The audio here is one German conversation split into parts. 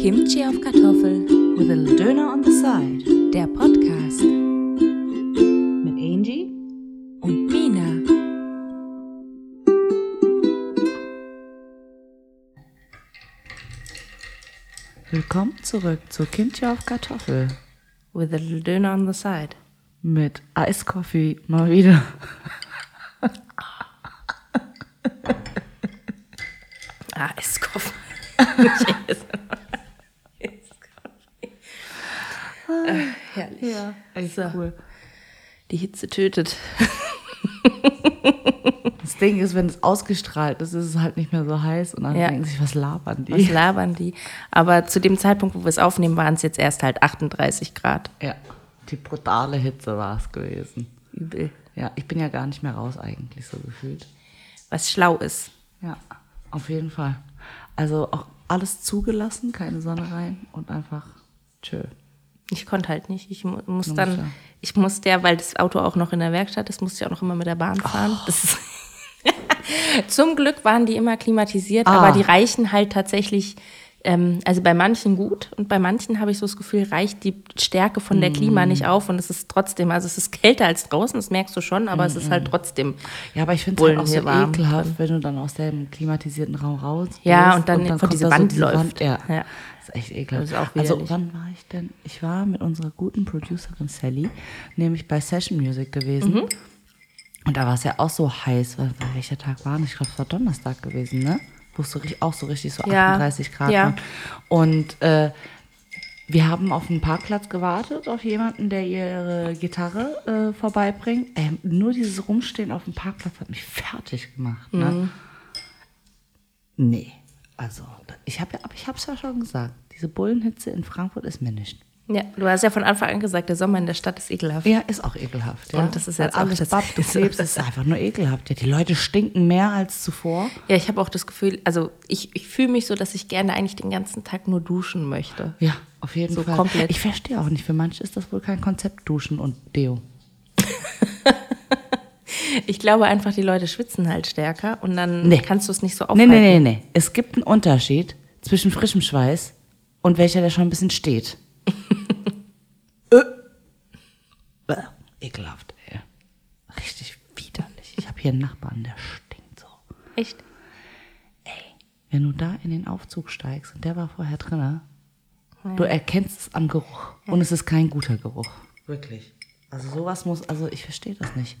Kimchi auf Kartoffel, with a little Döner on the side. der Podcast Mit Angie. und Mina. Willkommen zurück zu Kimchi auf Kartoffel. With a little Döner on the side. Mit Eiskoffee mal wieder. Eiskoffee. äh, herrlich. Ja, echt So. cool. Die Hitze tötet. Das Ding ist, wenn es ausgestrahlt ist, ist es halt nicht mehr so heiß und dann Ja. denken sich, was labern die? Was labern die? Aber zu dem Zeitpunkt, wo wir es aufnehmen, waren es jetzt erst halt 38 Grad. Ja, die brutale Hitze war es gewesen. Übel. Ja, ich bin ja gar nicht mehr raus eigentlich, so gefühlt. Was schlau ist. Ja, auf jeden Fall. Also auch alles zugelassen, keine Sonne rein und einfach tschö. Ich konnte halt nicht. Ich mu- muss dann, ja. ich musste ja, weil das Auto auch noch in der Werkstatt ist, musste ich auch noch immer mit der Bahn fahren. Oh. Zum Glück waren die immer klimatisiert, Ah. aber die reichen halt tatsächlich, ähm, also bei manchen gut und bei manchen habe ich so das Gefühl, reicht die Stärke von der Klima Mm. nicht auf und es ist trotzdem, also es ist kälter als draußen, das merkst du schon, aber es ist halt trotzdem. Ja, aber ich finde es halt auch so warm ekelhaft, wenn du dann aus dem klimatisierten Raum raus bist Ja, und dann vor kommt diese da Wand diese läuft. ja. Ja. Ist echt ekelhaft. Das ist auch also wann war ich denn? Ich war mit unserer guten Producerin Sally, nämlich bei Session Music gewesen. Mhm. Und da war es ja auch so heiß. Welcher Tag war das? Ich glaube, es war Donnerstag gewesen, ne? Wo es so, auch so richtig so Ja. 38 Grad Ja. waren. Und äh, wir haben auf dem Parkplatz gewartet auf jemanden, der ihre Gitarre äh, vorbeibringt. Ähm, nur dieses Rumstehen auf dem Parkplatz hat mich fertig gemacht. Ne? Mhm. Nee, also ich habe ja, aber ich habe es ja schon gesagt. Diese Bullenhitze in Frankfurt ist mir nicht. Ja, du hast ja von Anfang an gesagt, der Sommer in der Stadt ist ekelhaft. Ja, ist auch ekelhaft. Ja? Und das ist jetzt auch alles das- du klebst, ist einfach nur ekelhaft. Ja, die Leute stinken mehr als zuvor. Ja, ich habe auch das Gefühl, also ich, ich fühle mich so, dass ich gerne eigentlich den ganzen Tag nur duschen möchte. Ja, auf jeden So Fall. komplett. Ich verstehe auch nicht, für manche ist das wohl kein Konzept, Duschen und Deo. Ich glaube einfach, die Leute schwitzen halt stärker und dann Nee. kannst du es nicht so Nee, aufhalten. nee, nee, nee. Es gibt einen Unterschied zwischen frischem Schweiß und welcher, der schon ein bisschen steht. äh. Bäh, Ekelhaft, ey. Richtig widerlich. Ich habe hier einen Nachbarn, der stinkt so. Echt? Wenn du da in den Aufzug steigst und der war vorher drin, du erkennst es am Geruch. Und es ist kein guter Geruch. Wirklich. Also sowas muss, also ich verstehe das nicht.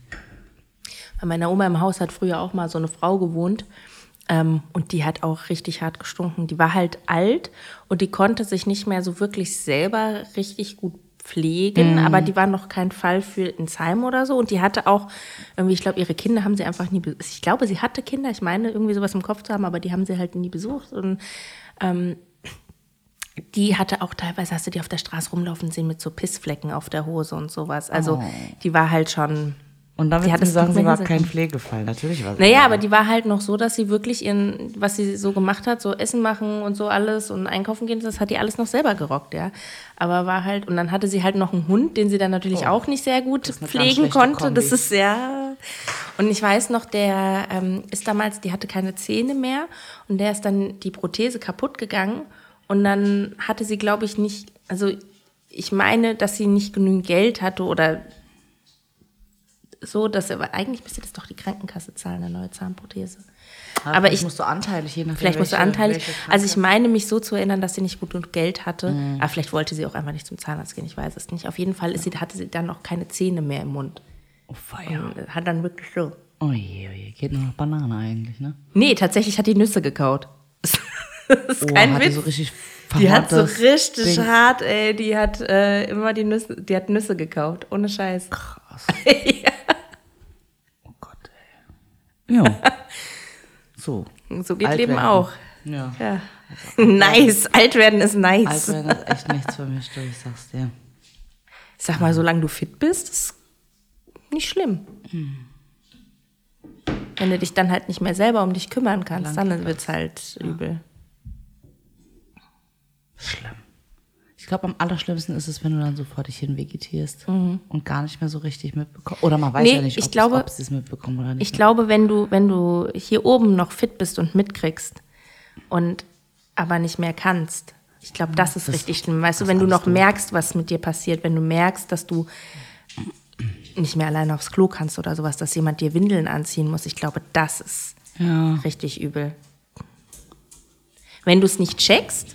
Bei meiner Oma im Haus hat früher auch mal so eine Frau gewohnt. Ähm, und die hat auch richtig hart gestunken. Die war halt alt und die konnte sich nicht mehr so wirklich selber richtig gut pflegen, aber die war noch kein Fall für ins Heim oder so. Und die hatte auch irgendwie, ich glaube, ihre Kinder haben sie einfach nie besucht. Ich glaube, sie hatte Kinder, ich meine, irgendwie sowas im Kopf zu haben, aber die haben sie halt nie besucht. Und ähm, die hatte auch teilweise, hast du die auf der Straße rumlaufen sehen mit so Pissflecken auf der Hose und sowas. Also die war halt schon. Und dann du mir es sagen, sie war kein Pflegefall. Natürlich war sie Naja, aber die war halt noch so, dass sie wirklich ihren, was sie so gemacht hat, so Essen machen und so alles und einkaufen gehen, das hat die alles noch selber gerockt, ja. Aber war halt, und dann hatte sie halt noch einen Hund, den sie dann natürlich auch nicht sehr gut Oh, pflegen konnte. Kombi. Das ist sehr. Und ich weiß noch, der ähm, ist damals, die hatte keine Zähne mehr und der ist dann die Prothese kaputt gegangen und dann hatte sie, glaube ich, nicht, also ich meine, dass sie nicht genügend Geld hatte oder so, dass aber eigentlich müsste das doch die Krankenkasse zahlen, eine neue Zahnprothese. Ja, aber vielleicht ich, musst du anteilig, je nachdem. vielleicht welche- anteilig. welche Also ich meine mich so zu erinnern, dass sie nicht gut genug Geld hatte. Aber vielleicht wollte sie auch einfach nicht zum Zahnarzt gehen. Ich weiß es nicht. Auf jeden Fall ist sie, hatte sie dann auch keine Zähne mehr im Mund. Oh, feier. Und hat dann wirklich so. Oh je, oh je. Geht nur noch Banane eigentlich, ne? Nee, tatsächlich hat die Nüsse gekaut. Das ist Oh, kein hat die Witz. so richtig Die hat so richtig Ding. hart, ey. Die hat äh, immer die Nüsse, die hat Nüsse gekaut. Ohne Scheiß. Krass. Oh Gott, ey. Ja. So. So geht Alt Leben werden. auch. Ja. Ja. Nice. Alt werden ist nice. Alt werden ist echt nichts für mich, du, ich sag's dir. Ich sag mal, solange du fit bist, ist nicht schlimm. Wenn du dich dann halt nicht mehr selber um dich kümmern kannst, dann wird's halt übel. Schlimm. Ich glaube, am allerschlimmsten ist es, wenn du dann so vor dich hin vegetierst und gar nicht mehr so richtig mitbekommst. Oder man weiß Mhm. Nee, ja nicht, ich ob, glaube- es, ob sie es mitbekommen oder nicht. Ich glaube, wenn du, wenn du hier oben noch fit bist und mitkriegst und aber nicht mehr kannst, Ich glaube, das ist Das- richtig schlimm. Weißt du, wenn du noch doof. merkst, was mit dir passiert, wenn du merkst, dass du nicht mehr alleine aufs Klo kannst oder sowas, dass jemand dir Windeln anziehen muss, ich glaube, das ist Ja. richtig übel. Wenn du es nicht checkst,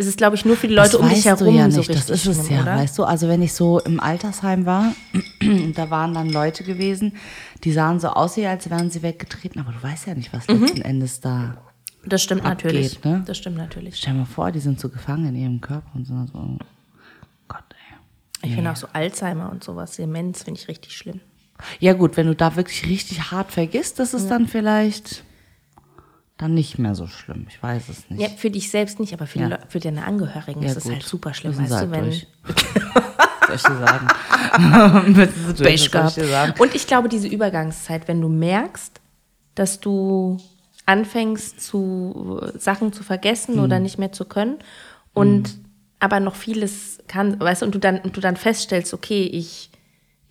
ist es, glaube ich, nur für die Leute das um dich herum ja nicht. so richtig das ist es schlimm, ja, oder? weißt du. Also wenn ich so im Altersheim war, da waren dann Leute gewesen, die sahen so aus, als wären sie weggetreten, aber du weißt ja nicht, was Mhm. letzten Endes da. Das stimmt abgeht, natürlich. ne? Das stimmt natürlich. Stell dir mal vor, die sind so gefangen in ihrem Körper und sind so, oh Gott, ey. Ich finde auch so Alzheimer und sowas, Demenz finde ich richtig schlimm. Ja gut, wenn du da wirklich richtig hart vergisst, das ist dann vielleicht dann nicht mehr so schlimm. Ich weiß es nicht. Ja, für dich selbst nicht, aber für, Ja. für deine Angehörigen Ja, ist es halt super schlimm, Müssen weißt du, halt wenn durch. soll ich dir sagen? Durch, soll ich dir sagen? Und ich glaube, diese Übergangszeit, wenn du merkst, dass du anfängst, zu Sachen zu vergessen Mhm. oder nicht mehr zu können und aber noch vieles kann, weißt du, und du dann, und du dann feststellst, okay, ich,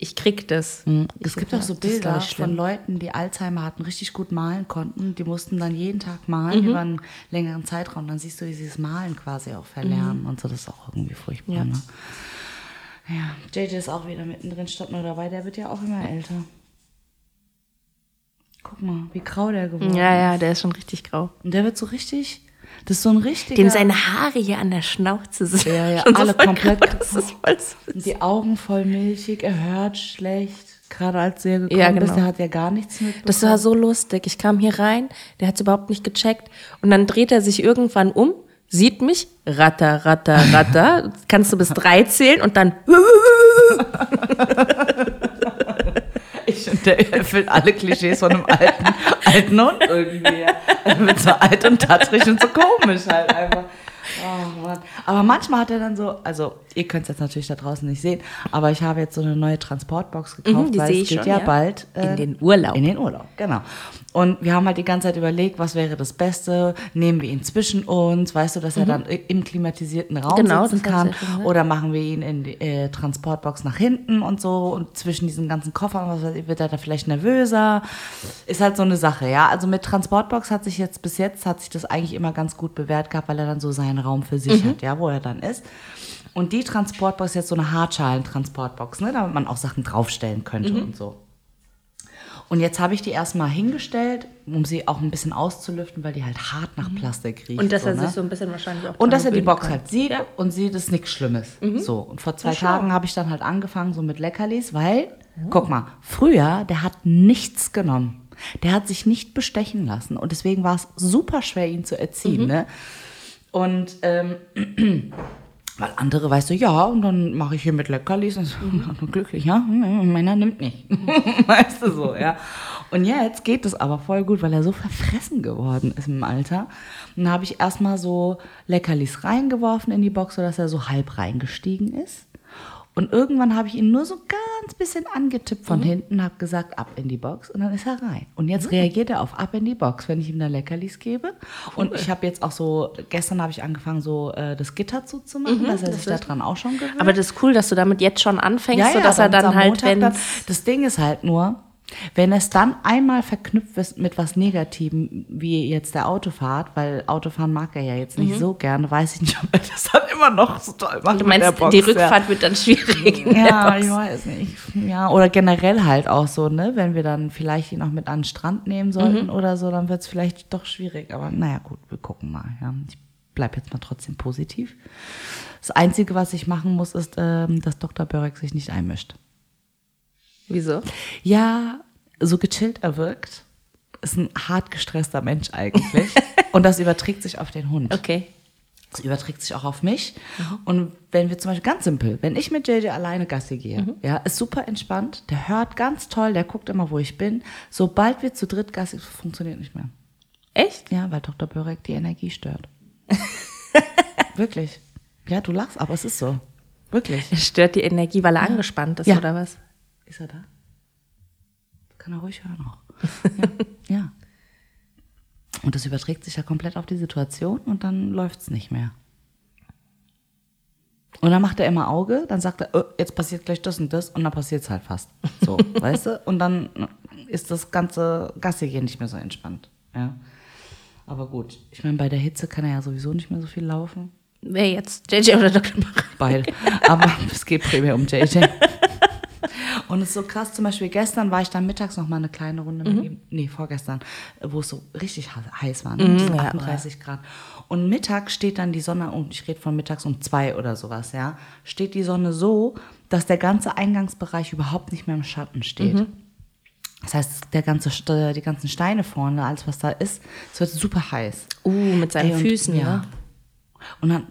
ich krieg das. Mhm. Es gibt auch so Bilder von Leuten, die Alzheimer hatten, richtig gut malen konnten. Die mussten dann jeden Tag Mhm. malen über einen längeren Zeitraum. Dann siehst du, wie sie das Malen quasi auch verlernen und so. Das ist auch irgendwie furchtbar. Ja. Ne? Ja, JJ ist auch wieder mittendrin, statt nur dabei. Der wird ja auch immer älter. Guck mal, wie grau der geworden Ja, ist. ja, der ist schon richtig grau. Und der wird so richtig, das ist so ein richtiger... Dem seine Haare hier an der Schnauze sind. Ja, ja, schon so alle voll komplett grau, Das ist voll so Und die Augen voll milchig, er hört schlecht. Gerade als hier gekommen Ja, genau. der hat ja gar nichts mit. Das war so lustig. Ich kam hier rein, der hat es überhaupt nicht gecheckt. Und dann dreht er sich irgendwann um, sieht mich, ratter, ratter, ratter. Kannst du bis drei zählen und dann. Ich finde, der erfüllt alle Klischees von einem alten, alten Hund irgendwie. Er wird so alt und tatrig und so komisch halt einfach. Oh Mann. Aber manchmal hat er dann so, also ihr könnt es jetzt natürlich da draußen nicht sehen, aber ich habe jetzt so eine neue Transportbox gekauft, Mhm, die weil sehe es ich geht schon, ja, ja. bald In den Urlaub. In den Urlaub, genau. Und wir haben halt die ganze Zeit überlegt, was wäre das Beste? Nehmen wir ihn zwischen uns, weißt du, dass er dann im klimatisierten Raum Mhm. Genau, sitzen kann? Oder machen wir ihn in die äh, Transportbox nach hinten und so und zwischen diesen ganzen Koffern was wird er da vielleicht nervöser. Ist halt so eine Sache, ja. Also mit Transportbox hat sich jetzt bis jetzt hat sich das eigentlich immer ganz gut bewährt gehabt, weil er dann so seinen Raum für sich hat, ja, wo er dann ist. Und die Transportbox ist jetzt so eine Hartschalen-Transportbox, ne, damit man auch Sachen draufstellen könnte und so. Und jetzt habe ich die erstmal hingestellt, um sie auch ein bisschen auszulüften, weil die halt hart nach Plastik riecht. Und dass er so, sich ne? so ein bisschen wahrscheinlich auch. Und dass er die Box kann. halt sieht Ja. und sieht, es ist nichts Schlimmes. So. Und vor zwei. Tagen habe ich dann halt angefangen, so mit Leckerlis, weil, guck mal, früher, der hat nichts genommen. Der hat sich nicht bestechen lassen. Und deswegen war es super schwer, ihn zu erziehen. Ne? Und ähm, weil andere, weißt du, ja, und dann mache ich hier mit Leckerlis und so, und glücklich, ja, Männer nimmt nicht. weißt du so, ja. Und jetzt geht es aber voll gut, weil er so verfressen geworden ist im Alter. Und dann habe ich erstmal so Leckerlis reingeworfen in die Box, sodass er so halb reingestiegen ist. Und irgendwann habe ich ihn nur so ganz bisschen angetippt von hinten, habe gesagt, ab in die Box und dann ist er rein. Und jetzt reagiert er auf ab in die Box, wenn ich ihm da Leckerlis gebe. Und ich habe jetzt auch so, gestern habe ich angefangen, so äh, das Gitter zuzumachen, dass er sich daran auch schon gewöhnt. Aber das ist cool, dass du damit jetzt schon anfängst, sodass er dann halt, wenn. Das Ding ist halt nur, wenn es dann einmal verknüpft ist mit was Negativem, wie jetzt der Autofahrt, weil Autofahren mag er ja jetzt nicht so gerne, weiß ich nicht, ob er das dann immer noch so toll macht Du meinst, Box, die ja. Rückfahrt wird dann schwierig. Ja, ich weiß nicht. Ja, oder generell halt auch so, ne? Wenn wir dann vielleicht ihn auch mit an den Strand nehmen sollten Mhm. oder so, dann wird es vielleicht doch schwierig. Aber naja, gut, wir gucken mal. Ja. Ich bleib jetzt mal trotzdem positiv. Das Einzige, was ich machen muss, ist, ähm, dass Dr. Börek sich nicht einmischt. Wieso? Ja, so gechillt er wirkt, ist ein hart gestresster Mensch eigentlich. Und das überträgt sich auf den Hund. Okay. Das überträgt sich auch auf mich. Und wenn wir zum Beispiel ganz simpel, wenn ich mit JJ alleine Gassi gehe, ja, ist super entspannt, der hört ganz toll, der guckt immer, wo ich bin. Sobald wir zu dritt Gassi, funktioniert nicht mehr. Echt? Ja, weil Dr. Börek die Energie stört. Wirklich. Ja, du lachst, aber es ist so. Wirklich. Es stört die Energie, weil er angespannt ist, Ja. oder was? Ist er da? Kann er ruhig hören auch. Ja. ja. Und das überträgt sich ja komplett auf die Situation und dann läuft's nicht mehr. Und dann macht er immer Auge, dann sagt er, oh, jetzt passiert gleich das und das und dann passiert's halt fast. So, weißt du? Und dann ist das ganze Gassi gehen nicht mehr so entspannt. Ja. Aber gut, ich meine, bei der Hitze kann er ja sowieso nicht mehr so viel laufen. Wer jetzt? JJ oder Dr. Beide. Aber es geht primär um JJ. Und es ist so krass, zum Beispiel gestern war ich dann mittags noch mal eine kleine Runde mit ihm, nee, vorgestern, wo es so richtig heiß war, ne? so ja, 38 Grad. Und mittags steht dann die Sonne, und ich rede von mittags um zwei oder sowas, ja, steht die Sonne so, dass der ganze Eingangsbereich überhaupt nicht mehr im Schatten steht. Das heißt, der ganze, St- die ganzen Steine vorne, alles was da ist, es wird super heiß. Uh, mit seinen Ey, und- Füßen, ja. ne? Und dann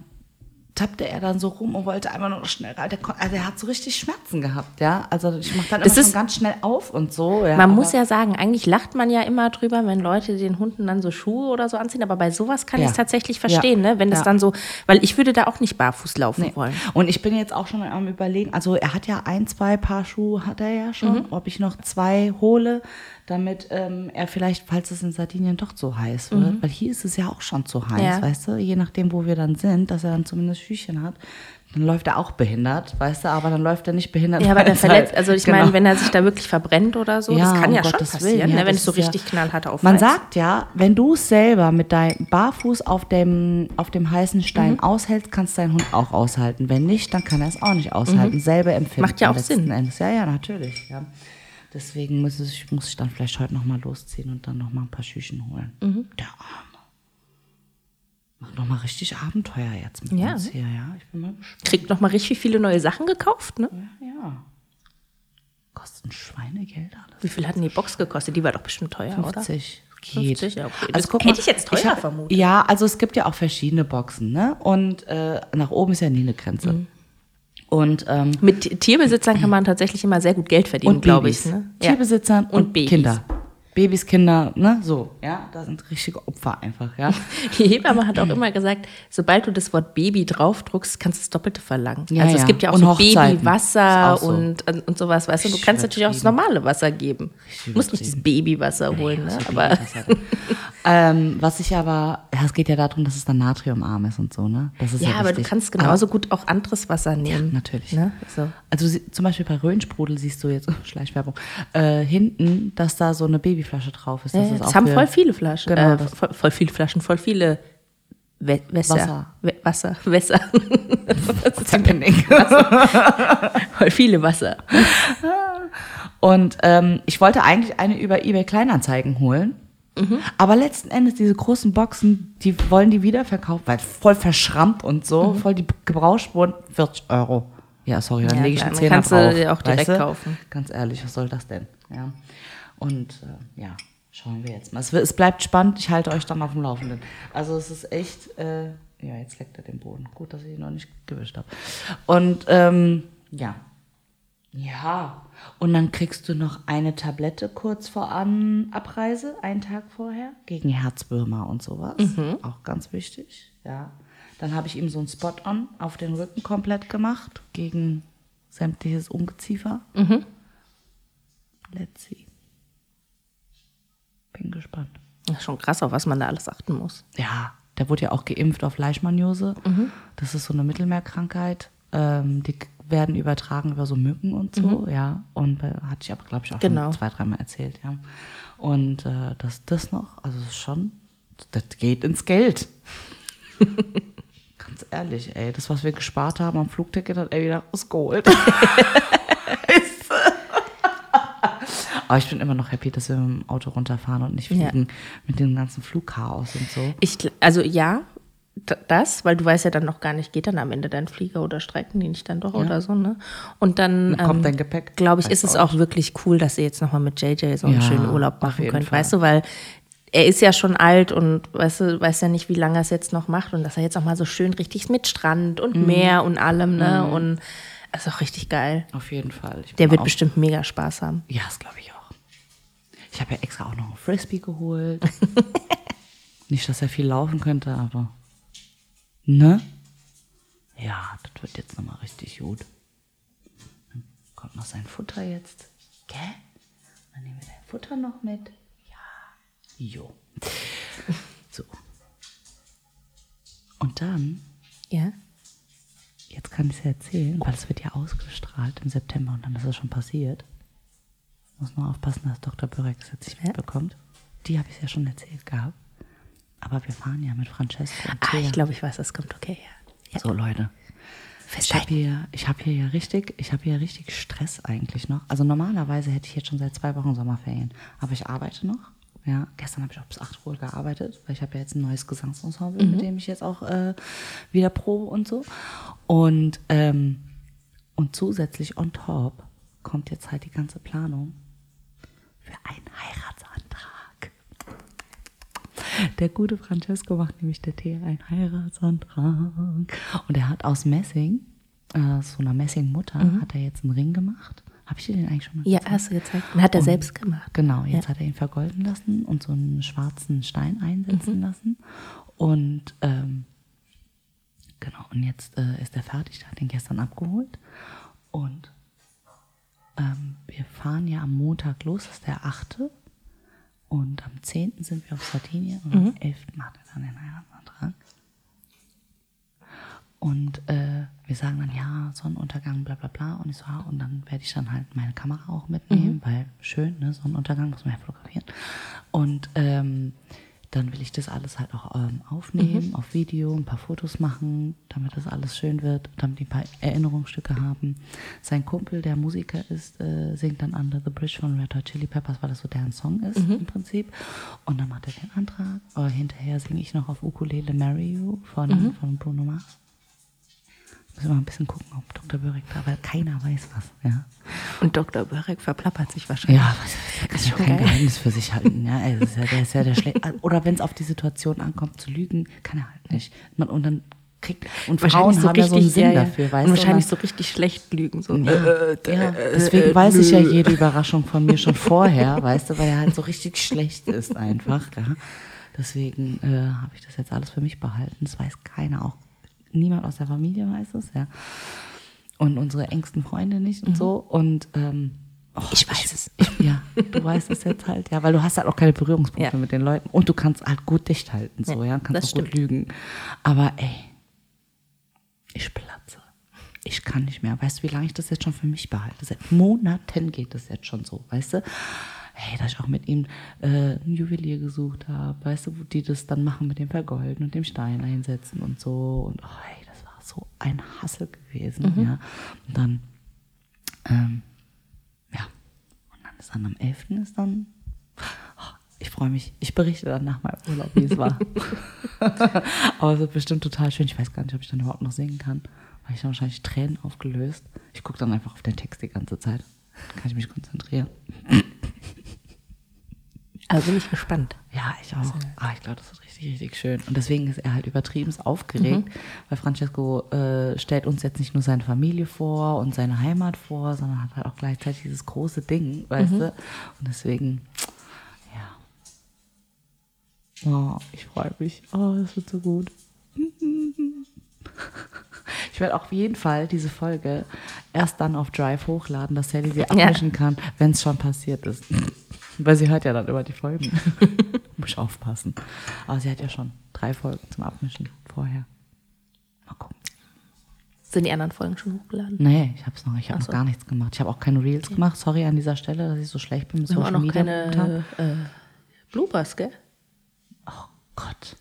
tappte er dann so rum und wollte einfach nur noch schnell rein. Also er hat so richtig Schmerzen gehabt, ja. Also ich mache dann Das immer ist- ganz schnell auf und so. Ja, Man muss ja sagen, eigentlich lacht man ja immer drüber, wenn Leute den Hunden dann so Schuhe oder so anziehen, aber bei sowas kann Ja. ich es tatsächlich verstehen, Ja. ne? wenn Ja. dann so, weil ich würde da auch nicht barfuß laufen Nee. wollen. Und ich bin jetzt auch schon am überlegen, also er hat ja ein, zwei Paar Schuhe hat er ja schon, Mhm. ob ich noch zwei hole, damit ähm, er vielleicht, falls es in Sardinien doch so heiß wird, weil hier ist es ja auch schon zu heiß, Mhm. Ja. weißt du, je nachdem, wo wir dann sind, dass er dann zumindest Schüchchen hat, dann läuft er auch behindert, weißt du, aber dann läuft er nicht behindert. Ja, aber der verletzt, also ich genau. meine, wenn er sich da wirklich verbrennt oder so, das kann um ja schon Gottes passieren, Willen, ja, ne, wenn das es so ist ja- richtig knallhart auf Man sagt ja, wenn du es selber mit deinem Barfuß auf dem, auf dem heißen Stein Mhm. aushältst, kannst dein Hund auch aushalten. Wenn nicht, dann kann er es auch nicht aushalten. Selbe Empfinden. Mhm. Macht ja auch Sinn. Endes. Ja, ja, natürlich. Ja. Deswegen muss ich, muss ich dann vielleicht heute nochmal losziehen und dann nochmal ein paar Schüchen holen. Mhm. Der Arme. Macht nochmal richtig Abenteuer jetzt mit Ja. uns hier, ja. Ich bin mal gespannt. Kriegt noch mal richtig viele neue Sachen gekauft, ne? Ja. Kostet ein Schweinegeld alles. Wie viel hat denn die Box gekostet? Die war doch bestimmt teuer, oder? 50. Geht. 50, ja, okay. Also Das guck hätte mal, ich jetzt teurer hab- vermutet. Ja, also es gibt ja auch verschiedene Boxen, ne? Und äh, nach oben ist ja nie eine Grenze. Mhm. Und, ähm, Mit Tierbesitzern kann man tatsächlich immer sehr gut Geld verdienen, glaube ich. Ne? Ja. Tierbesitzern und, Und Babys. Kinder. Babys, Kinder, ne? So, ja, da sind richtige Opfer einfach, ja. Die Hebamme hat auch immer gesagt, sobald du das Wort Baby draufdruckst, kannst du das Doppelte verlangen. Ja, also es ja. gibt ja auch Und so. Babywasser so. und, und, sowas, weißt du. Du kannst natürlich auch das normale Wasser geben. Du musst nicht das Babywasser holen, ne? was für aber? ähm, was ich aber, ja, es geht ja darum, dass es dann natriumarm ist und so, ne? Das ist ja, ja, aber du kannst genauso gut auch anderes Wasser nehmen. natürlich. Ne? So. Also zum Beispiel bei Röhnsprudel siehst du jetzt, Schleichwerbung, äh, hinten, dass da so eine Babyflasche drauf ist. Ja, ist das haben für- voll viele Flaschen. Genau, äh, das- voll, voll viele Flaschen, voll viele We Wässer. Wasser. We Wasser. Wässer. What's happening? voll viele Wasser. Und ähm, ich wollte eigentlich eine über eBay Kleinanzeigen holen. Mhm. Aber letzten Endes, diese großen Boxen, die wollen die wiederverkaufen, weil voll verschrammt und so, voll die Gebrauchsspuren, 40 Euro. Ja, sorry, dann Mhm. Ja, lege ich einen Zehner kannst du drauf. die auch direkt weißt du? kaufen. Ganz ehrlich, was soll das denn? Ja. Und äh, ja, schauen wir jetzt mal. Es, es bleibt spannend, ich halte euch dann auf dem Laufenden. Also es ist echt, äh, ja, jetzt leckt er den Boden. Gut, dass ich ihn noch nicht gewischt habe. Und ähm, ja, ja, und dann kriegst du noch eine Tablette kurz vor An Abreise, einen Tag vorher, gegen Herzwürmer und sowas. Auch ganz wichtig, ja. Dann habe ich ihm so einen Spot-on auf den Rücken komplett gemacht, gegen sämtliches Ungeziefer. Let's see. Bin gespannt. Das ist schon krass, auf was man da alles achten muss. Ja, der wurde ja auch geimpft auf Leishmaniose. Das ist so eine Mittelmeerkrankheit. Ähm, die werden übertragen über so Mücken und so, ja. Und äh, hatte ich aber, glaube ich, auch Genau. schon zwei, dreimal erzählt, ja. Und äh, das, das noch, also schon, das geht ins Geld. Ganz ehrlich, ey, das, was wir gespart haben am Flugticket, hat er wieder rausgeholt. Aber ich bin immer noch happy, dass wir mit dem Auto runterfahren und nicht Ja. fliegen mit dem ganzen Flugchaos und so. Ich, also ja, das, weil du weißt ja dann noch gar nicht, geht dann am Ende dein Flieger oder streiken die nicht dann doch oder so, ne? Und dann Dann kommt ähm, dein Gepäck. glaube ich, Weißt ist es auch wirklich cool, dass ihr jetzt nochmal mit JJ so einen Ja, schönen Urlaub machen könnt, Fall. weißt du, weil er ist ja schon alt und weißt du, weiß ja nicht, wie lange er es jetzt noch macht und dass er jetzt auch mal so schön richtig mit Strand Mhm. und Meer und allem, ne? Und das ist auch richtig geil. Auf jeden Fall. Der wird bestimmt mega Spaß haben. Ja, das glaube ich auch. Ich habe ja extra auch noch einen Frisbee geholt. Nicht, dass er viel laufen könnte, aber. Ne? Ja, das wird jetzt nochmal richtig gut. Dann kommt noch sein Futter jetzt. Gell? Dann nehmen wir dein Futter noch mit. Ja. Jo. So. Und dann Ja? Jetzt kann ich es ja erzählen, weil es wird ja ausgestrahlt im September und dann ist es schon passiert. Muss nur aufpassen, dass Dr. Börek es jetzt nicht Ja. mitbekommt. Die habe ich ja schon erzählt gehabt. Aber wir fahren ja mit Francesco und Ah, ich glaube, ich weiß, das kommt okay, ja. So, Leute. Ich habe hier, ich habe hier ja richtig, ich habe hier richtig Stress eigentlich noch. Also normalerweise hätte ich jetzt schon seit zwei Wochen Sommerferien, aber ich arbeite noch. Ja, gestern habe ich auch bis 8 Uhr gearbeitet, weil ich habe ja jetzt ein neues Gesangsensemble, mit dem ich jetzt auch äh, wieder probe und so. Und ähm, und zusätzlich on top kommt jetzt halt die ganze Planung für einen Heiratsantrag. Der gute Francesco macht nämlich der Tee einen Heiratsantrag. Und er hat aus Messing, äh, so einer Messingmutter, Mhm. hat er jetzt einen Ring gemacht. Habe ich dir den eigentlich schon mal Ja, gezeigt? hast du gezeigt. Hat er Und- selbst gemacht. Genau, jetzt Ja. hat er ihn vergolden lassen und so einen schwarzen Stein einsetzen Mhm. lassen. Und ähm, genau, und jetzt äh, ist er fertig, der hat ihn gestern abgeholt. Und ähm, wir fahren ja am Montag los, das ist der 8. Und am 10. sind wir auf Sardinien und Mhm. am 11. macht er dann den Heiratsantrag. Und äh, wir sagen dann, ja, Sonnenuntergang, bla bla bla. Und ich so, ja, und dann werde ich dann halt meine Kamera auch mitnehmen, weil schön, ne, Sonnenuntergang muss man ja fotografieren. Und ähm, dann will ich das alles halt auch ähm, aufnehmen, auf Video, ein paar Fotos machen, damit das alles schön wird, damit die ein paar Erinnerungsstücke haben. Sein Kumpel, der Musiker ist, äh, singt dann Under the Bridge von Red Hot Chili Peppers, weil das so deren Song ist im Prinzip. Und dann macht er den Antrag. Aber hinterher singe ich noch auf Ukulele Marry You von, von Bruno Mars. Müssen wir mal ein bisschen gucken, ob Dr. Börek da, weil keiner weiß was. Ja, Und Dr. Börek verplappert sich wahrscheinlich. ja was, kann auch kein geil. Geheimnis für sich halten. Ja, das ist ja, der ist ja der. Oder wenn es auf die Situation ankommt, zu lügen, kann er halt nicht. Man, und dann kriegt. Und Frauen haben ja so einen Sinn ja, ja. dafür, weißt Und wahrscheinlich Und so richtig schlecht lügen. So. Ja, Äh, ja. äh, Deswegen äh, weiß ich ja nö. jede Überraschung von mir schon vorher, weißt du, weil er halt so richtig schlecht ist einfach. Ja. Deswegen äh, habe ich das jetzt alles für mich behalten. Das weiß keiner, auch niemand aus der Familie weiß es, ja. Und unsere engsten Freunde nicht und so. Und ähm, oh, Ich weiß es. Ich, ja, du weißt es jetzt halt, ja, weil du hast halt auch keine Berührungspunkte Ja. mit den Leuten und du kannst halt gut dicht halten, so, Ja, ja, kannst auch gut stimmt. lügen. Aber ey, ich platze. Ich kann nicht mehr. Weißt du, wie lange ich das jetzt schon für mich behalte? Seit Monaten geht das jetzt schon so, weißt du? Hey, dass ich auch mit ihm äh, einen Juwelier gesucht habe, weißt du, wo die das dann machen mit dem Vergolden und dem Stein einsetzen und so. Und oh, hey, das war so ein Hassel gewesen, Mhm. ja. Und dann, ähm, ja, und dann ist dann am 11. ist dann, oh, ich freue mich, ich berichte dann nach meinem Urlaub, wie es war. Aber es wird bestimmt total schön. Ich weiß gar nicht, ob ich dann überhaupt noch singen kann. Weil ich dann wahrscheinlich Tränen aufgelöst. Ich gucke dann einfach auf den Text die ganze Zeit. Dann kann ich mich konzentrieren. Also bin ich gespannt. Ja, ich auch. Ah, ich glaube, das wird richtig, richtig schön. Und deswegen ist er halt übertrieben aufgeregt, weil Francesco äh, stellt uns jetzt nicht nur seine Familie vor und seine Heimat vor, sondern hat halt auch gleichzeitig dieses große Ding, weißt du? Und deswegen, ja. Oh, ich freue mich. Oh, das wird so gut. Ich werde auf jeden Fall diese Folge erst dann auf Drive hochladen, dass Sally sie abmischen kann, wenn es schon passiert ist. Weil sie hört ja dann immer die Folgen. Muss ich aufpassen. Aber sie hat ja schon drei Folgen zum Abmischen vorher. Mal gucken. Sind die anderen Folgen schon hochgeladen? Nee, ich habe noch, ich habe Ach noch so. gar nichts gemacht. Ich habe auch keine Reels gemacht. Sorry an dieser Stelle, dass ich so schlecht bin mit Wir haben auch Social noch Media. keine äh, Bloopers, gell? Oh Gott.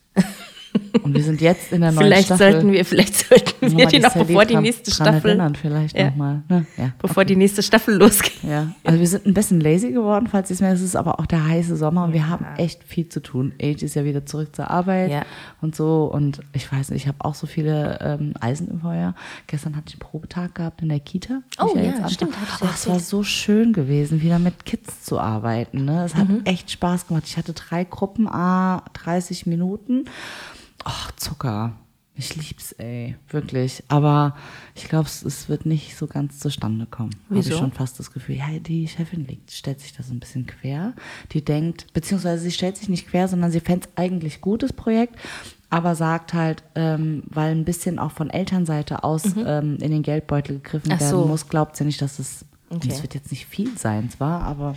Und wir sind jetzt in der neuen Vielleicht Staffel. sollten wir, vielleicht sollten wir die noch, bevor die dran- nächste dran Staffel, erinnern vielleicht Ja. nochmal. Ne? Ja. bevor die nächste Staffel losgeht. Ja, also wir sind ein bisschen lazy geworden, falls ihr es merkt. Es ist aber auch der heiße Sommer und wir haben echt viel zu tun. Age ist ja wieder zurück zur Arbeit Ja. und so. Und ich weiß nicht, ich habe auch so viele ähm, Eisen im Feuer. Gestern hatte ich einen Probetag gehabt in der Kita. Oh ja, anfange. stimmt, Ach, Es war so schön gewesen, wieder mit Kids zu arbeiten. Ne? Es hat echt Spaß gemacht. Ich hatte drei Gruppen, a 30 Minuten. Ach, Zucker. Ich lieb's, ey, wirklich. Aber ich glaube, es, wird nicht so ganz zustande kommen. Habe ich Wieso? schon fast das Gefühl. Ja, die Chefin legt, stellt sich das ein bisschen quer. Die denkt, beziehungsweise sie stellt sich nicht quer, sondern sie fände es eigentlich gutes Projekt, aber sagt halt, ähm, weil ein bisschen auch von Elternseite aus ähm, in den Geldbeutel gegriffen Mhm. Ach werden so. muss, glaubt sie nicht, dass es, Okay. es wird jetzt nicht viel sein zwar, aber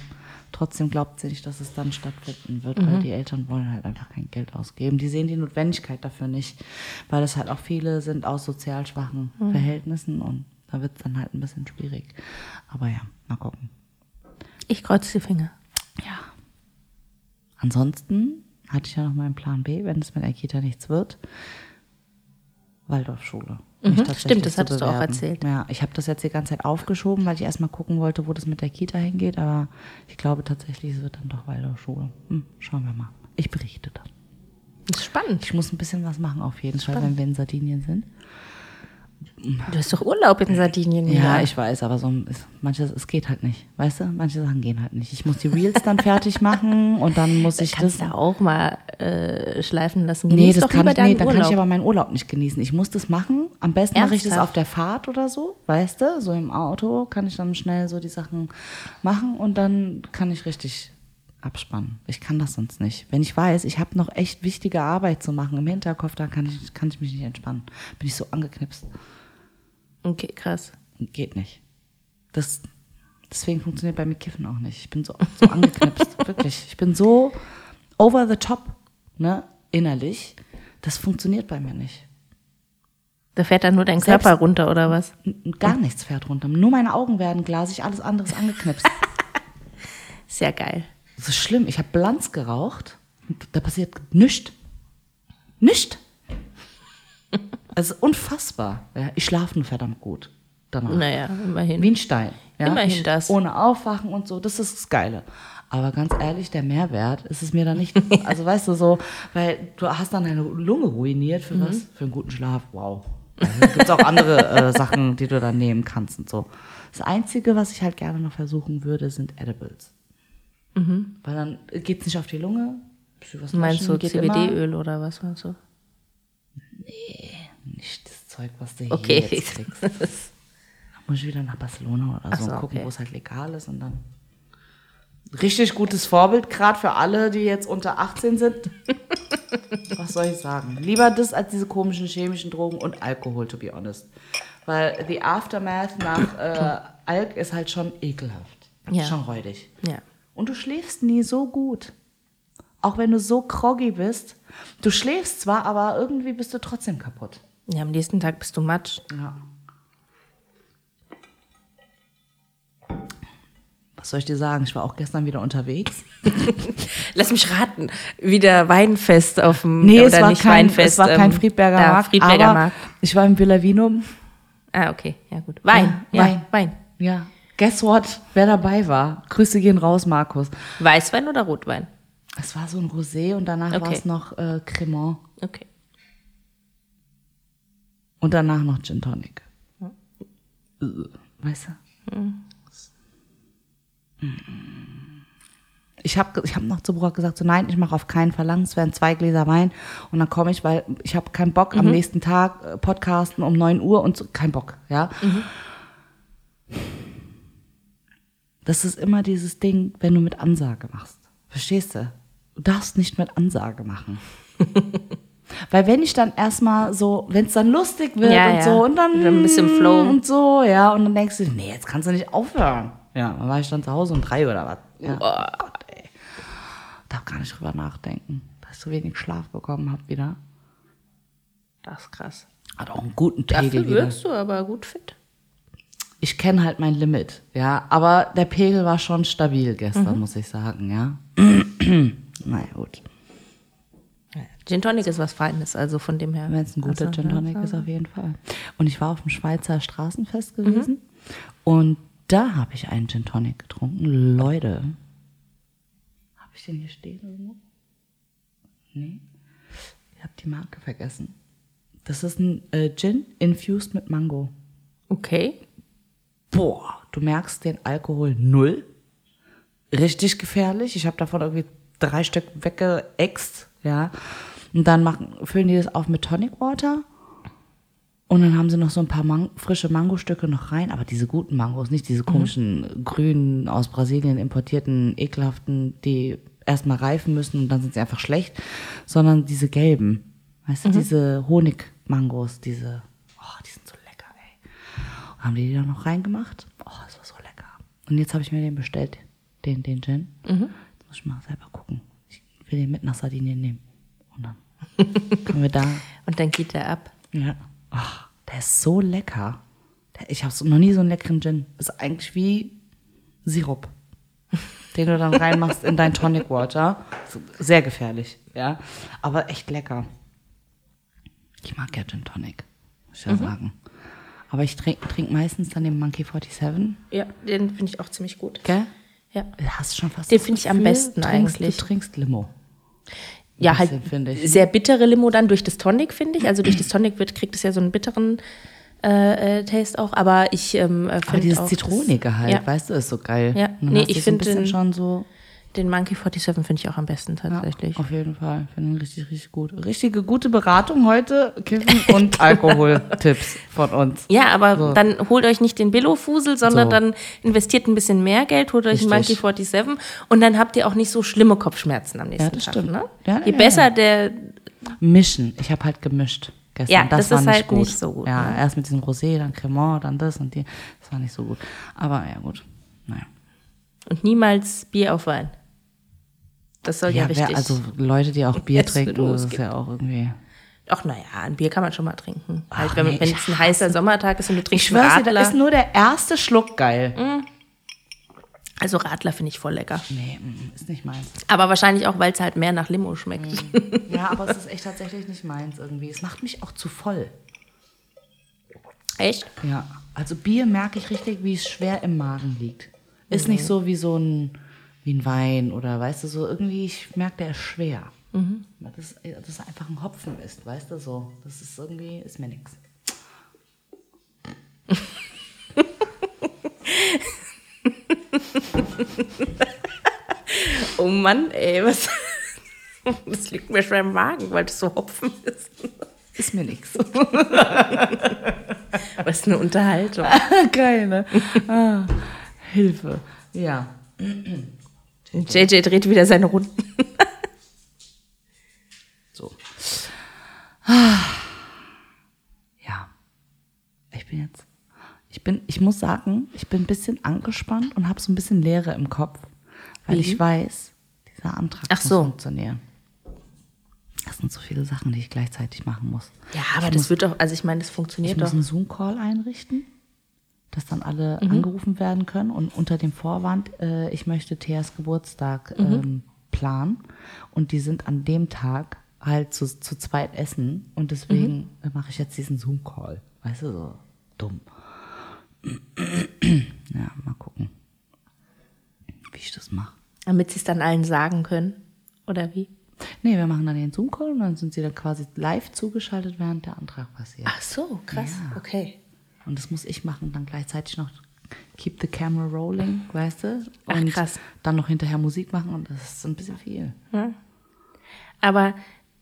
trotzdem glaubt sie nicht, dass es dann stattfinden wird, Mhm. weil die Eltern wollen halt einfach kein Geld ausgeben. Die sehen die Notwendigkeit dafür nicht, weil es halt auch viele sind aus sozial schwachen Mhm. Verhältnissen und da wird es dann halt ein bisschen schwierig. Aber ja, mal gucken. Ich kreuze die Finger. Ja. Ansonsten hatte ich ja noch meinen Plan B, wenn es mit der Kita nichts wird. Waldorfschule. Mhm, stimmt, das hattest du auch bewerben. erzählt. Ja, ich habe das jetzt die ganze Zeit aufgeschoben, weil ich erstmal gucken wollte, wo das mit der Kita hingeht. Aber ich glaube tatsächlich, es wird dann doch Waldorfschule. Hm, schauen wir mal. Ich berichte dann. Das ist spannend. Ich muss ein bisschen was machen auf jeden Fall, wenn wir in Sardinien sind. Du hast doch Urlaub in Sardinien. Ja, ich weiß, aber so manches, es geht halt nicht. Weißt du, manche Sachen gehen halt nicht. Ich muss die Reels dann fertig machen und dann muss ich Kannst das. du auch mal äh, schleifen lassen. Nee, Genieß das doch kann ich, nee, dann kann ich Urlaub. aber meinen Urlaub nicht genießen. Ich muss das machen. Am besten mache ich das auf der Fahrt oder so, weißt du? So im Auto kann ich dann schnell so die Sachen machen und dann kann ich richtig abspannen. Ich kann das sonst nicht. Wenn ich weiß, ich habe noch echt wichtige Arbeit zu machen im Hinterkopf, dann kann ich, kann ich mich nicht entspannen. Bin ich so angeknipst. Okay, krass. Geht nicht. Das, deswegen funktioniert bei mir Kiffen auch nicht. Ich bin so, so angeknipst, wirklich. Ich bin so over the top, ne, innerlich. Das funktioniert bei mir nicht. Da fährt dann nur dein Selbst- Körper runter oder was? Gar nichts fährt runter. Nur meine Augen werden glasig, alles andere ist angeknipst. Ja geil. Das ist schlimm. Ich habe Blanz geraucht da passiert nichts. Nichts. Es ist unfassbar. Ja, ich schlafe nur verdammt gut danach. Naja, immerhin. Wie ein Stein. Ja? Immerhin das. Ohne Aufwachen und so, das ist das Geile. Aber ganz ehrlich, der Mehrwert ist es mir dann nicht. Also weißt du so, weil du hast dann deine Lunge ruiniert für Mhm. was? Für einen guten Schlaf. Wow. Da gibt auch andere äh, Sachen, die du dann nehmen kannst und so. Das Einzige, was ich halt gerne noch versuchen würde, sind Edibles. Weil dann geht's nicht auf die Lunge. Mhm. Meinst du geht. CBD-Öl oder was meinst du? Nicht das Zeug, was du Okay. hier jetzt kriegst. Dann muss ich wieder nach Barcelona oder so, so, und gucken, okay. wo es halt legal ist und dann. Richtig gutes Vorbild, gerade für alle, die jetzt unter 18 sind. Was soll ich sagen? Lieber das als diese komischen chemischen Drogen und Alkohol, to be honest. Weil the aftermath nach äh, Alk ist halt schon ekelhaft. Ja. Schon räudig. Ja. Und du schläfst nie so gut. Auch wenn du so groggy bist. Du schläfst zwar, aber irgendwie bist du trotzdem kaputt. Ja, am nächsten Tag bist du matsch. Ja. Was soll ich dir sagen? Ich war auch gestern wieder unterwegs. Lass mich raten. Wieder Weinfest auf dem Nee, oder es war, nicht kein, Weinfest. es war kein ähm, Friedberger da, Markt. Friedberger aber Markt. Ich war im Villa Vino. Ah, okay, ja gut. Wein. Ja, Ja, Wein. Wein. Ja. Guess what? Wer dabei war? Grüße gehen raus, Markus. Weißwein oder Rotwein? Es war so ein Rosé und danach Okay. war es noch äh, Cremant. Okay. Und danach noch Gin Tonic. Äh, Weißt du? Ich habe ich hab noch zu Brock gesagt, so nein, ich mache auf keinen Fall lang, es werden zwei Gläser Wein und dann komme ich, weil ich habe keinen Bock am nächsten Tag äh, podcasten um 9 Uhr und so, kein Bock, ja. Das ist immer dieses Ding, wenn du mit Ansage machst. Verstehst du? Du darfst nicht mit Ansage machen. Weil wenn ich dann erstmal so, wenn es dann lustig wird Ja, und ja. so und dann Dann ein bisschen Flow. und so, ja, und dann denkst du, nee, jetzt kannst du nicht aufhören. Ja, dann war ich dann zu Hause um drei oder was. Ja. Oh Gott, ey. Darf gar nicht drüber nachdenken, dass ich so wenig Schlaf bekommen habe wieder. Das ist krass. Hat auch einen guten Pegel Dafür wieder. wirkst du aber gut fit. Ich kenne halt mein Limit, ja, aber der Pegel war schon stabil gestern, Mhm. muss ich sagen, ja. naja, gut. Gin Tonic ist was Feines, also von dem her. Wenn es ein guter Also, Gin ja, Tonic ist, auf jeden Fall. Und ich war auf dem Schweizer Straßenfest gewesen Mhm. und da habe ich einen Gin Tonic getrunken. Leute, habe ich den hier stehen irgendwo? Nee. Ich habe die Marke vergessen. Das ist ein äh, Gin infused mit Mango. Okay. Boah, du merkst den Alkohol null. Richtig gefährlich. Ich habe davon irgendwie drei Stück weggeext, ja. Und dann machen, füllen die das auf mit Tonic Water. Und dann haben sie noch so ein paar Man frische Mangostücke noch rein, aber diese guten Mangos, nicht diese komischen grünen aus Brasilien importierten, ekelhaften, die erstmal reifen müssen und dann sind sie einfach schlecht, sondern diese gelben, weißt du, diese Honigmangos, diese, oh, die sind so lecker, ey. Und haben die die dann noch reingemacht? Oh, das war so lecker. Und jetzt habe ich mir den bestellt, den, den Gin. Jetzt muss ich mal selber gucken. Ich will den mit nach Sardinien nehmen. Und dann können wir da Und dann geht der ab. ja. Ach, der ist so lecker. Ich habe noch nie so einen leckeren Gin. Ist eigentlich wie Sirup, den du dann reinmachst in dein Tonic Water. Sehr gefährlich, ja. Aber echt lecker. Ich mag ja Gin Tonic. muss ich ja sagen. Aber ich trinke trink meistens dann den Monkey 47. Ja, den finde ich auch ziemlich gut. Gell? Ja. Hast du schon fast Den finde ich am besten trinkst, eigentlich. Du trinkst Limo. Ja, halt bisschen, finde ich. sehr bittere Limo dann durch das Tonic, finde ich. Also durch das Tonic wird, kriegt es ja so einen bitteren äh, äh, Taste auch. Aber ich ähm, äh, Aber finde dieses auch Zitronige halt, Ja. weißt du, ist so geil. Ja. Nee, ich finde den- schon so. Den Monkey 47 finde ich auch am besten tatsächlich. Auf jeden Fall. Finde ihn richtig, richtig gut. Richtige gute Beratung heute. Kiffen und Alkoholtipps von uns. Ja, aber So. dann holt euch nicht den Billo-Fusel, sondern So. dann investiert ein bisschen mehr Geld, holt euch einen Monkey Richtig. 47 und dann habt ihr auch nicht so schlimme Kopfschmerzen am nächsten das Tag. stimmt. Ne? Ja, Je ja, besser ja. der, Mischen. Ich habe halt gemischt gestern. Ja, das, das war ist nicht halt gut. nicht so gut, Ja, ne? erst mit diesem Rosé, dann Cremant, dann das und die. Das war nicht so gut. Aber ja, gut. Naja. und niemals Bier auf Wein. Das soll ja, Ja, wer, richtig. also Leute, die auch Bier trinken, das ist ja auch irgendwie. Ach naja, ein Bier kann man schon mal trinken. Ach, halt, wenn, nee, ich es ein heißer Sommertag ist und du Ich trinkst schwör's dir, da ist nur der erste Schluck geil. also Radler finde ich voll lecker. Nee, mm, ist nicht meins. Aber wahrscheinlich auch, weil es halt mehr nach Limo schmeckt. Ja, aber es ist echt tatsächlich nicht meins irgendwie. Es macht mich auch zu voll. Echt? Ja, also Bier merke ich richtig, wie es schwer im Magen liegt. Ist nicht so wie so ein, wie ein Wein oder weißt du, so irgendwie, ich merke, der ist schwer. Das, ist- das ist einfach ein Hopfen ist, weißt du, so. Das ist irgendwie, ist mir nix. Oh Mann, ey, was. Das liegt mir schwer im Magen, weil das so Hopfen ist. Ist mir nix. Was eine Unterhaltung. Geil, ne? Ah, Hilfe. Ja. JJ dreht wieder seine Runden. So. Ah. Ja. Ich bin jetzt. Ich bin, ich muss sagen, ich bin ein bisschen angespannt und habe so ein bisschen Leere im Kopf, weil Wie? ich weiß, dieser Antrag Ach muss so. funktionieren. Das sind so viele Sachen, die ich gleichzeitig machen muss. Ja, aber ich das muss, wird doch, also ich meine, das ich funktioniert muss doch. einen Zoom-Call einrichten, dass dann alle Mhm. angerufen werden können und unter dem Vorwand, äh, ich möchte Theas Geburtstag Mhm. ähm, planen und die sind an dem Tag halt zu, zu zweit essen und deswegen Mhm. äh, mache ich jetzt diesen Zoom-Call. Weißt du, so dumm. ja, mal gucken, wie ich das mache. Damit sie es dann allen sagen können. Oder wie? Nee, wir machen dann den Zoom-Call und dann sind sie dann quasi live zugeschaltet, während der Antrag passiert. Ach so, krass. Okay. Und das muss ich machen, dann gleichzeitig noch keep the camera rolling, weißt du? Ach, Und krass. dann noch hinterher Musik machen und das ist ein bisschen viel. Aber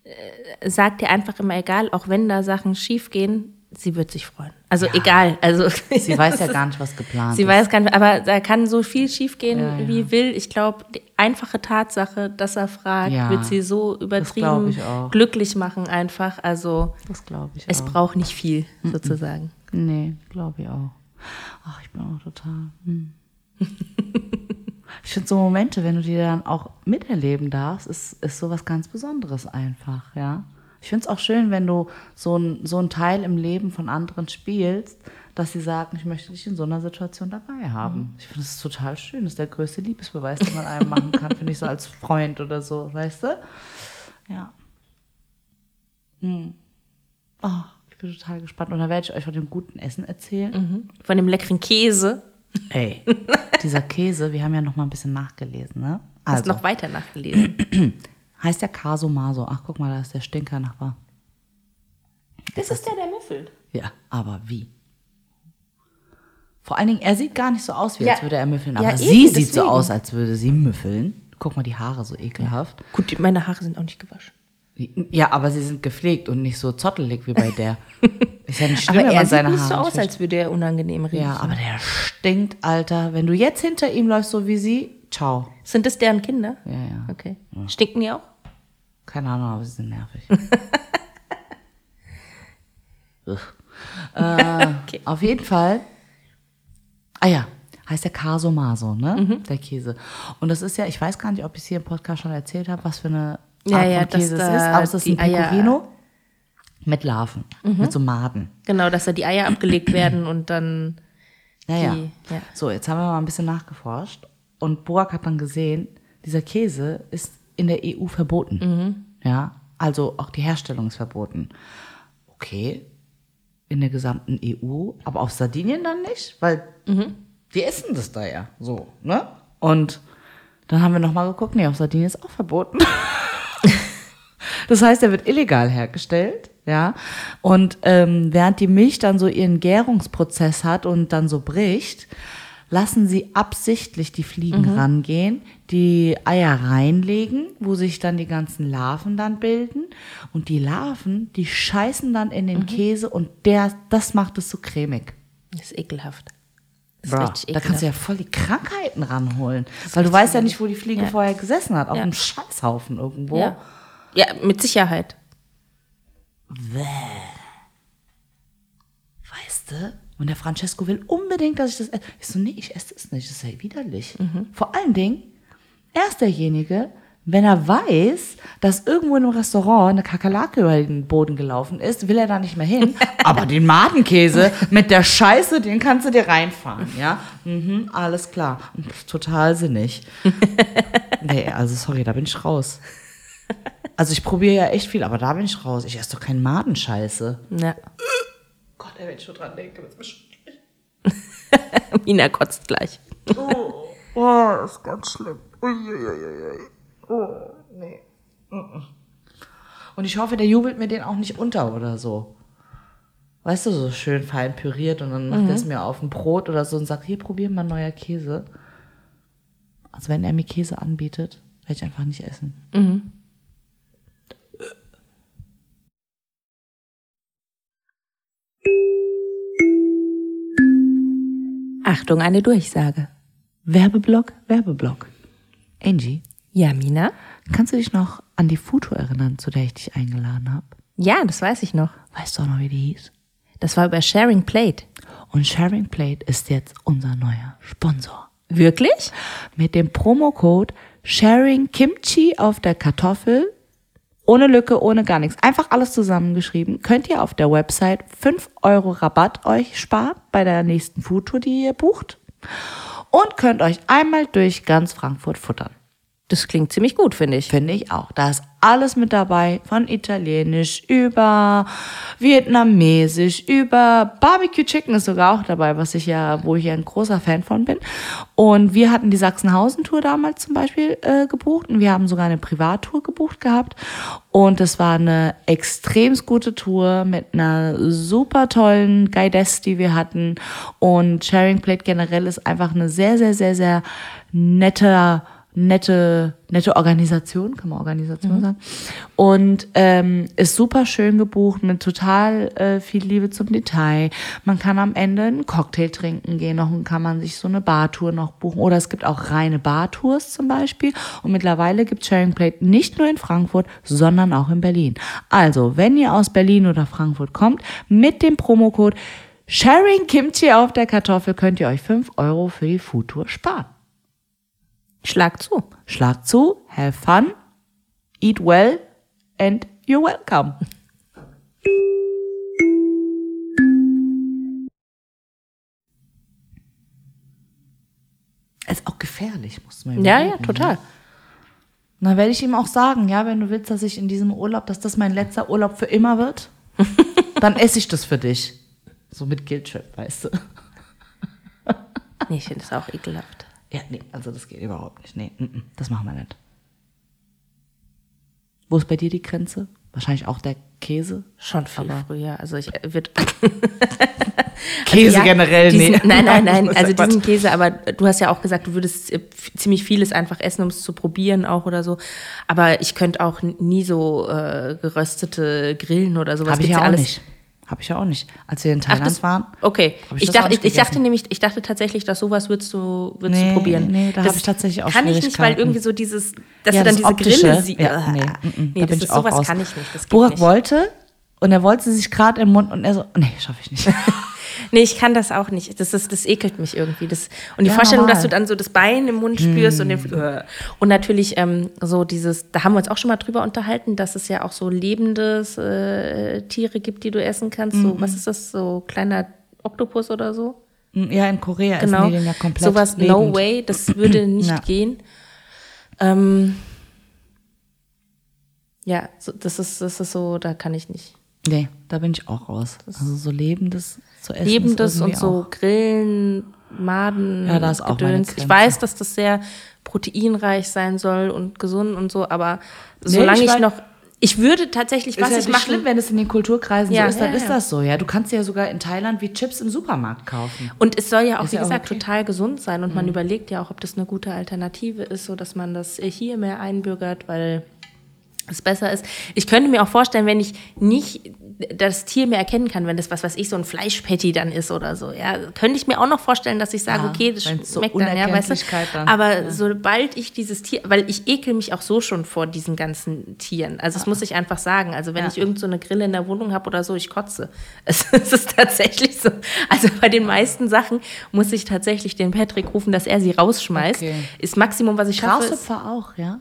äh, sag dir einfach immer egal, auch wenn da Sachen schief gehen, sie wird sich freuen. Also egal. Also Sie weiß ja gar nicht, was geplant Sie ist. weiß gar nicht, aber da kann so viel schiefgehen, Ja, ja. wie will. Ich glaube, die einfache Tatsache, dass er fragt, Ja, wird sie so übertrieben glücklich machen einfach. Also Das glaube ich es auch. braucht nicht viel, sozusagen. Nee, glaube ich auch. Ach, ich bin auch total. Hm. ich finde so Momente, wenn du die dann auch miterleben darfst, ist, ist sowas ganz Besonderes einfach, ja. Ich finde es auch schön, wenn du so ein, so ein Teil im Leben von anderen spielst, dass sie sagen, ich möchte dich in so einer Situation dabei haben. Ich finde das total schön. Das ist der größte Liebesbeweis, den man einem machen kann, finde ich so als Freund oder so, weißt du? Ja. Hm. Oh, bin total gespannt. Und da werde ich euch von dem guten Essen erzählen. Von dem leckeren Käse. Ey, dieser Käse, wir haben ja noch mal ein bisschen nachgelesen, ne? Hast Also, noch weiter nachgelesen. heißt der Caso Maso. Ach, guck mal, da ist der Stinker-Nachbar. Das ist der, der müffelt. Ja, aber wie? Vor allen Dingen, er sieht gar nicht so aus, wie Ja. als würde er müffeln. Ja, Aber eben, sie sieht so deswegen. aus, als würde sie müffeln. Guck mal, die Haare so ekelhaft. Gut, meine Haare sind auch nicht gewaschen. Ja, aber sie sind gepflegt und nicht so zottelig wie bei der. Ist ja nicht schlimm, Aber wenn er man sieht seine nicht Haare so aus, nicht wäscht. als würde er unangenehm riechen. Ja, aber der stinkt, Alter. Wenn du jetzt hinter ihm läufst, so wie sie, ciao. Sind das deren Kinder? Ja, ja. Okay. Stinken die auch? Keine Ahnung, aber sie sind nervig. Äh, Okay. Auf jeden Fall. Ah ja, heißt der Caso Maso, ne? Mhm. Der Käse. Und das ist ja, ich weiß gar nicht, ob ich es hier im Podcast schon erzählt habe, was für eine Ja, Art ja, von Käse es ist. Aber es ist ein Eier- Mhm. Pecorino mit Larven, mit so Maden. Genau, dass da die Eier abgelegt werden und dann. Naja. Die- ja. So, jetzt haben wir mal ein bisschen nachgeforscht. Und Burak hat dann gesehen, dieser Käse ist in der EU verboten. Mhm. Ja, also auch die Herstellung ist verboten. Okay. in der gesamten EU, aber auf Sardinien dann nicht, weil die essen das da ja so, ne? Und dann haben wir nochmal geguckt, nee, auf Sardinien ist auch verboten. das heißt, er wird illegal hergestellt, ja. Und ähm, während die Milch dann so ihren Gärungsprozess hat und dann so bricht, lassen sie absichtlich die Fliegen rangehen, die Eier reinlegen, wo sich dann die ganzen Larven dann bilden. Und die Larven, die scheißen dann in den Käse und der, das macht es so cremig. Das ist ekelhaft. Das ist richtig da ekelhaft. kannst du ja voll die Krankheiten ranholen. Weil du weißt ja nicht, wo die Fliege Ja. vorher gesessen hat. Auf Ja. einem Scheißhaufen irgendwo. ja. Ja, mit Sicherheit. Weißt du? Und der Francesco will unbedingt, dass ich das esse. Ich so, nee, ich esse das nicht. Das ist ja widerlich. Vor allen Dingen, er ist derjenige, wenn er weiß, dass irgendwo in einem Restaurant eine Kakerlake über den Boden gelaufen ist, will er da nicht mehr hin. Aber den Madenkäse mit der Scheiße, den kannst du dir reinfahren, ja? Mhm, alles klar. Total sinnig. nee, also sorry, da bin ich raus. Also ich probiere ja echt viel, aber da bin ich raus. Ich esse doch keinen Madenscheiße. Ja. Gott, ey, wenn ich schon dran denke, wird's mir schrecklich. Mina kotzt gleich. Oh, das ist ganz schlimm. Uiuiuiui. Oh, nee. Und ich hoffe, der jubelt mir den auch nicht unter oder so. Weißt du, so schön fein püriert und dann macht er es mir auf ein Brot oder so und sagt, hier, probier mal neuer Käse. Also wenn er mir Käse anbietet, werde ich einfach nicht essen. Achtung, eine Durchsage. Werbeblock, Werbeblock. Angie, Ja, Mina? kannst du dich noch an die Foto erinnern, zu der ich dich eingeladen habe? Ja, das weiß ich noch. Weißt du auch noch, wie die hieß? Das war über Sharing Plate. Und Sharing Plate ist jetzt unser neuer Sponsor. Wirklich? Mit dem Promocode Sharing Kimchi auf der Kartoffel, ohne Lücke, ohne gar nichts, einfach alles zusammengeschrieben, könnt ihr auf der Website 5 Euro Rabatt euch sparen bei der nächsten Foodtour, die ihr bucht. Und könnt euch einmal durch ganz Frankfurt futtern. Das klingt ziemlich gut, finde ich. Finde ich auch. Da ist alles mit dabei, von Italienisch über Vietnamesisch, über Barbecue Chicken ist sogar auch dabei, was ich ja, wo ich ja ein großer Fan von bin. Und wir hatten die Sachsenhausen-Tour damals zum Beispiel äh, gebucht und wir haben sogar eine Privattour gebucht gehabt. Und es war eine extrem gute Tour mit einer super tollen Guidess, die wir hatten. Und Sharing Plate generell ist einfach eine sehr, sehr, sehr, sehr nette nette, nette Organisation, kann man Organisation sagen. Und ähm, ist super schön gebucht mit total äh, viel Liebe zum Detail. Man kann am Ende einen Cocktail trinken gehen, noch und kann man sich so eine Bartour noch buchen. Oder es gibt auch reine Bartours zum Beispiel. Und mittlerweile gibt Sharing Plate nicht nur in Frankfurt, sondern auch in Berlin. Also, wenn ihr aus Berlin oder Frankfurt kommt, mit dem Promocode Sharing Kimchi auf der Kartoffel könnt ihr euch 5 Euro für die Foodtour sparen. Schlag zu. Schlag zu, have fun, eat well and you're welcome. Ist auch gefährlich, muss man Ja, ja, total. Ne? Dann werde ich ihm auch sagen, ja, wenn du willst, dass ich in diesem Urlaub, dass das mein letzter Urlaub für immer wird, dann esse ich das für dich. So mit Guilt Trip, weißt du. Nee, ich finde das auch ekelhaft. Ja, nee, also das geht überhaupt nicht. Nee, mm, mm, das machen wir nicht. Wo ist bei dir die Grenze? Wahrscheinlich auch der Käse? Schon viel früher. Also ich äh, wird Käse Ja, generell, diesen, nee. Nein, nein, nein. Also diesen Käse, aber du hast ja auch gesagt, du würdest äh, ziemlich vieles einfach essen, um es zu probieren auch oder so. Aber ich könnte auch n- nie so äh, geröstete Grillen oder sowas. Habe ich ja auch alles. nicht. Habe ich ja auch nicht. Als wir in Ach, Thailand das waren. Okay. Ich Ich, dachte, nicht ich, ich dachte nämlich, ich dachte tatsächlich, dass sowas würdest du, würdest Nee, du probieren. nee, da Das hab ich tatsächlich auch Kann ich nicht, weil irgendwie so dieses, dass Ja, du dann diese Optische, Grille siehst. ja, nee, nee, mm, mm, da nee bin das ich auch sowas raus. kann ich nicht. Das Burak wollte und er wollte sich gerade im Mund und er so, nee, schaffe ich nicht. Nee, ich kann das auch nicht. Das, ist, das ekelt mich irgendwie. Das, und die Ja, Vorstellung, normal. dass du dann so das Bein im Mund spürst und den, äh. und natürlich ähm, so dieses, da haben wir uns auch schon mal drüber unterhalten, dass es ja auch so lebendes äh, Tiere gibt, die du essen kannst. Mhm. So, was ist das? So kleiner Oktopus oder so? ja, in Korea Genau. essen die den ja komplett Sowas, lebend. no way, das würde nicht Ja. gehen. Ähm, ja, so, das ist, das ist so, da kann ich nicht. Nee, da bin ich auch raus. Also so lebendes zu essen. Lebendes und so auch- Grillen, Maden, Ja, da ist auch Gedöns. Ich weiß, dass das sehr proteinreich sein soll und gesund und so, aber Nee, solange ich ich, noch, ich würde tatsächlich, Ist was ja ich mache, schlimm, wenn es in den Kulturkreisen Ja, so ist, dann ja, ist ja. das so. Ja, du kannst ja sogar in Thailand wie Chips im Supermarkt kaufen. Und es soll ja auch, Ist wie ja auch gesagt, okay. Mhm. total gesund sein. Und man überlegt ja auch, ob das eine gute Alternative ist, so dass man das hier mehr einbürgert, weil es besser ist. Ich könnte mir auch vorstellen, wenn ich nicht das Tier mehr erkennen kann, wenn das was, was ich so ein Fleischpatty dann ist oder so, ja, könnte ich mir auch noch vorstellen, dass ich sage, Ja, okay, das wenn's so schmeckt dann, ja, weißt du. Dann, Aber sobald ich dieses Tier, weil ich ekel mich auch so schon vor diesen ganzen Tieren. Also das muss ich einfach sagen. Also wenn Ja. ich irgend so eine Grille in der Wohnung habe oder so, ich kotze. Es, es ist tatsächlich so. Also bei den meisten Sachen muss ich tatsächlich den Patrick rufen, dass er sie rausschmeißt. Okay. Ist Maximum, was ich schaffe. Ist, Grashüpfer auch, ja?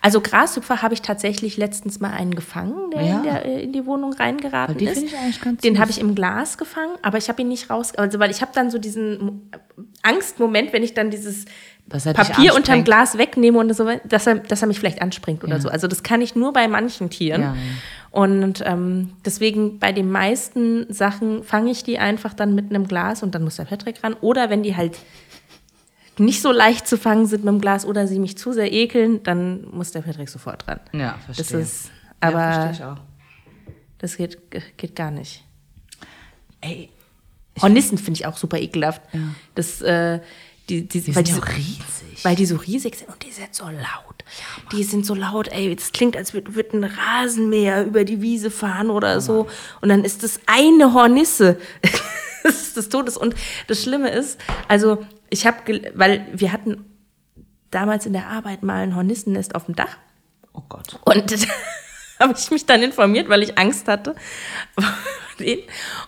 Also Grashüpfer habe ich tatsächlich letztens mal einen gefangen, der, Ja. in, der äh, in die Wohnung reingeraten die ist. ich eigentlich ganz Den habe ich im Glas gefangen, aber ich habe ihn nicht raus, also weil ich habe dann so diesen Mo- Angstmoment, wenn ich dann dieses er Papier unterm. Glas wegnehme und so, dass er, dass er mich vielleicht anspringt oder Ja. so. Also das kann ich nur bei manchen Tieren. Ja. Und ähm, deswegen bei den meisten Sachen fange ich die einfach dann mit einem Glas und dann muss der Patrick ran. Oder wenn die halt nicht so leicht zu fangen sind mit dem Glas oder sie mich zu sehr ekeln, dann muss der Patrick sofort ran. Ja, Das verstehe. ist, ja, aber verstehe ich auch. das geht, geht gar nicht. Ey, Hornissen finde ich auch super ekelhaft. Das, äh, die, die, die weil sind ja die so- riesig. Weil die so riesig sind und die sind so laut. Die sind so laut, ey, das klingt, als würde würd ein Rasenmäher über die Wiese fahren oder so. Und dann ist das eine Hornisse. des Todes. Und das Schlimme ist, also ich habe, weil wir hatten damals in der Arbeit mal ein Hornissennest auf dem Dach. Oh Gott. Und da habe ich mich dann informiert, weil ich Angst hatte.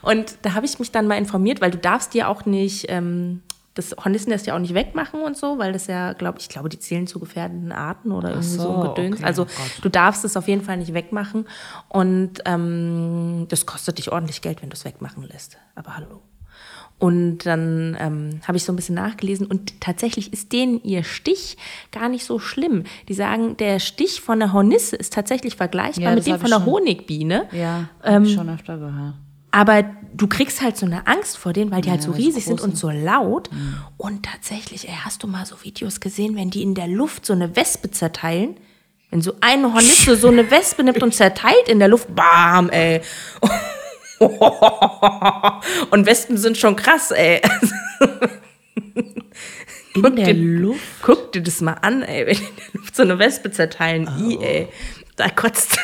Und da habe ich mich dann mal informiert, weil du darfst dir auch nicht ähm, das Hornissennest ja auch nicht wegmachen und so, weil das ja, glaube ich, glaube, die zählen zu gefährdeten Arten oder irgendwie so, so, Gedöns. okay, also oh du darfst es auf jeden Fall nicht wegmachen. Und ähm, das kostet dich ordentlich Geld, wenn du es wegmachen lässt. Aber hallo. Und dann ähm, habe ich so ein bisschen nachgelesen und tatsächlich ist denen ihr Stich gar nicht so schlimm. Die sagen, der Stich von der Hornisse ist tatsächlich vergleichbar Ja, mit dem von der. Honigbiene. Ja, Ähm, schon öfter gehört. Aber du kriegst halt so eine Angst vor denen, weil die halt so weil sie riesig sind und so laut. Und tatsächlich, ey, hast du mal so Videos gesehen, wenn die in der Luft so eine Wespe zerteilen? Wenn so eine Hornisse so eine Wespe nimmt und zerteilt in der Luft, bam, ey. Und Wespen sind schon krass, ey. In Guck der dir- Luft? Guck dir das mal an, ey, wenn die in der Luft so eine Wespe zerteilen. I, ey. Da kotzt.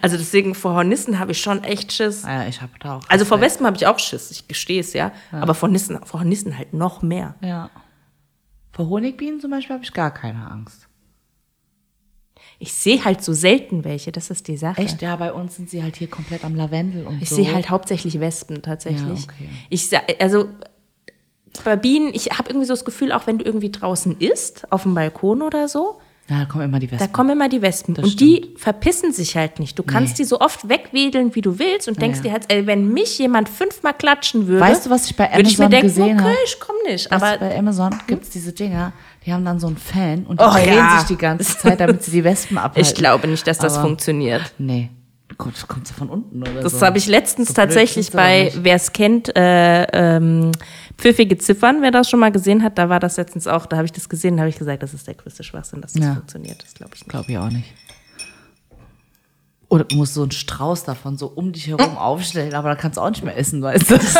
Also deswegen vor Hornissen habe ich schon echt Schiss. Ja, ich habe da auch. Also vor. Wespen habe ich auch Schiss, ich gestehe es ja. Aber vor Nissen, vor Nissen halt noch mehr. Ja. Vor Honigbienen zum Beispiel habe ich gar keine Angst. Ich sehe halt so selten welche, das ist die Sache. Echt? Ja, bei uns sind sie halt hier komplett am Lavendel und Ich so. sehe halt hauptsächlich Wespen tatsächlich. Ja, okay. Ich also bei Bienen, ich habe irgendwie so das Gefühl, auch wenn du irgendwie draußen isst, auf dem Balkon oder so, Ja, da kommen immer die da Wespen. kommen immer die Wespen. Das und die verpissen sich halt nicht. Du kannst die so oft wegwedeln, wie du willst und denkst ja. dir halt, ey, wenn mich jemand fünfmal klatschen würde, Weißt du, was ich bei würde ich mir Amazon denken, gesehen okay, habe? ich komm nicht. Aber bei Amazon gibt es diese Dinger, die haben dann so einen Fan und die Oh, drehen ja. sich die ganze Zeit, damit sie die Wespen abhalten. ich glaube nicht, dass das Aber- funktioniert. Nee. Gott, das kommt ja von unten oder Das so. habe ich letztens So tatsächlich bei, wer es kennt, äh, ähm, Pfiffige Ziffern, wer das schon mal gesehen hat, da war das letztens auch, da habe ich das gesehen, da habe ich gesagt, das ist der größte Schwachsinn, dass das Ja. funktioniert. Das glaube ich nicht. Glaube ich auch nicht. Oder du musst so einen Strauß davon so um dich herum aufstellen, aber dann kannst du auch nicht mehr essen, weißt du? Das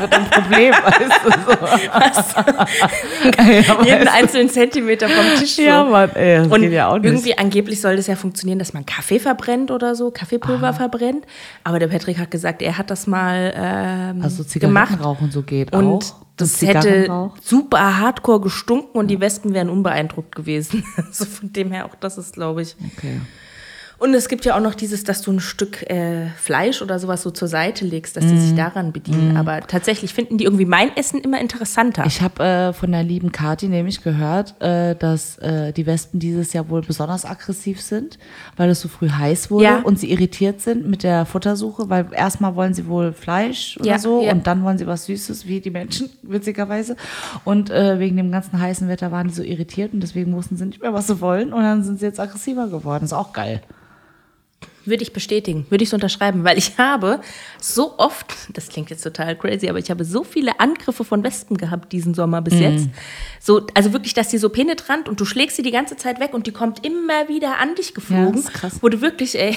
wird ein Problem, weißt du? So. Jeden einzelnen Zentimeter vom Tisch. So. Ja, Mann, ey, das Und geht ja auch nicht. irgendwie angeblich soll das ja funktionieren, dass man Kaffee verbrennt oder so, Kaffeepulver Ah. verbrennt. Aber der Patrick hat gesagt, er hat das mal ähm, Also gemacht. Zigarettenrauch und so geht Und auch. das hätte super hardcore gestunken und die Wespen wären unbeeindruckt gewesen. Also von dem her auch das ist, glaube ich. Okay. Und es gibt ja auch noch dieses, dass du ein Stück äh, Fleisch oder sowas so zur Seite legst, dass die sich daran bedienen. Aber tatsächlich finden die irgendwie mein Essen immer interessanter. Ich habe äh, von der lieben Kati nämlich gehört, äh, dass äh, die Wespen dieses Jahr wohl besonders aggressiv sind, weil es so früh heiß wurde Ja. und sie irritiert sind mit der Futtersuche, weil erstmal wollen sie wohl Fleisch oder Ja, so ja. und dann wollen sie was Süßes, wie die Menschen, witzigerweise. Und äh, wegen dem ganzen heißen Wetter waren die so irritiert und deswegen wussten sie nicht mehr, was sie wollen und dann sind sie jetzt aggressiver geworden. Ist auch geil. Würde ich bestätigen, würde ich so unterschreiben, weil ich habe so oft, das klingt jetzt total crazy, aber ich habe so viele Angriffe von Wespen gehabt diesen Sommer bis jetzt. So, also wirklich, dass die so penetrant und du schlägst sie die ganze Zeit weg und die kommt immer wieder an dich geflogen. Ja, das ist krass. Wo du wirklich, ey,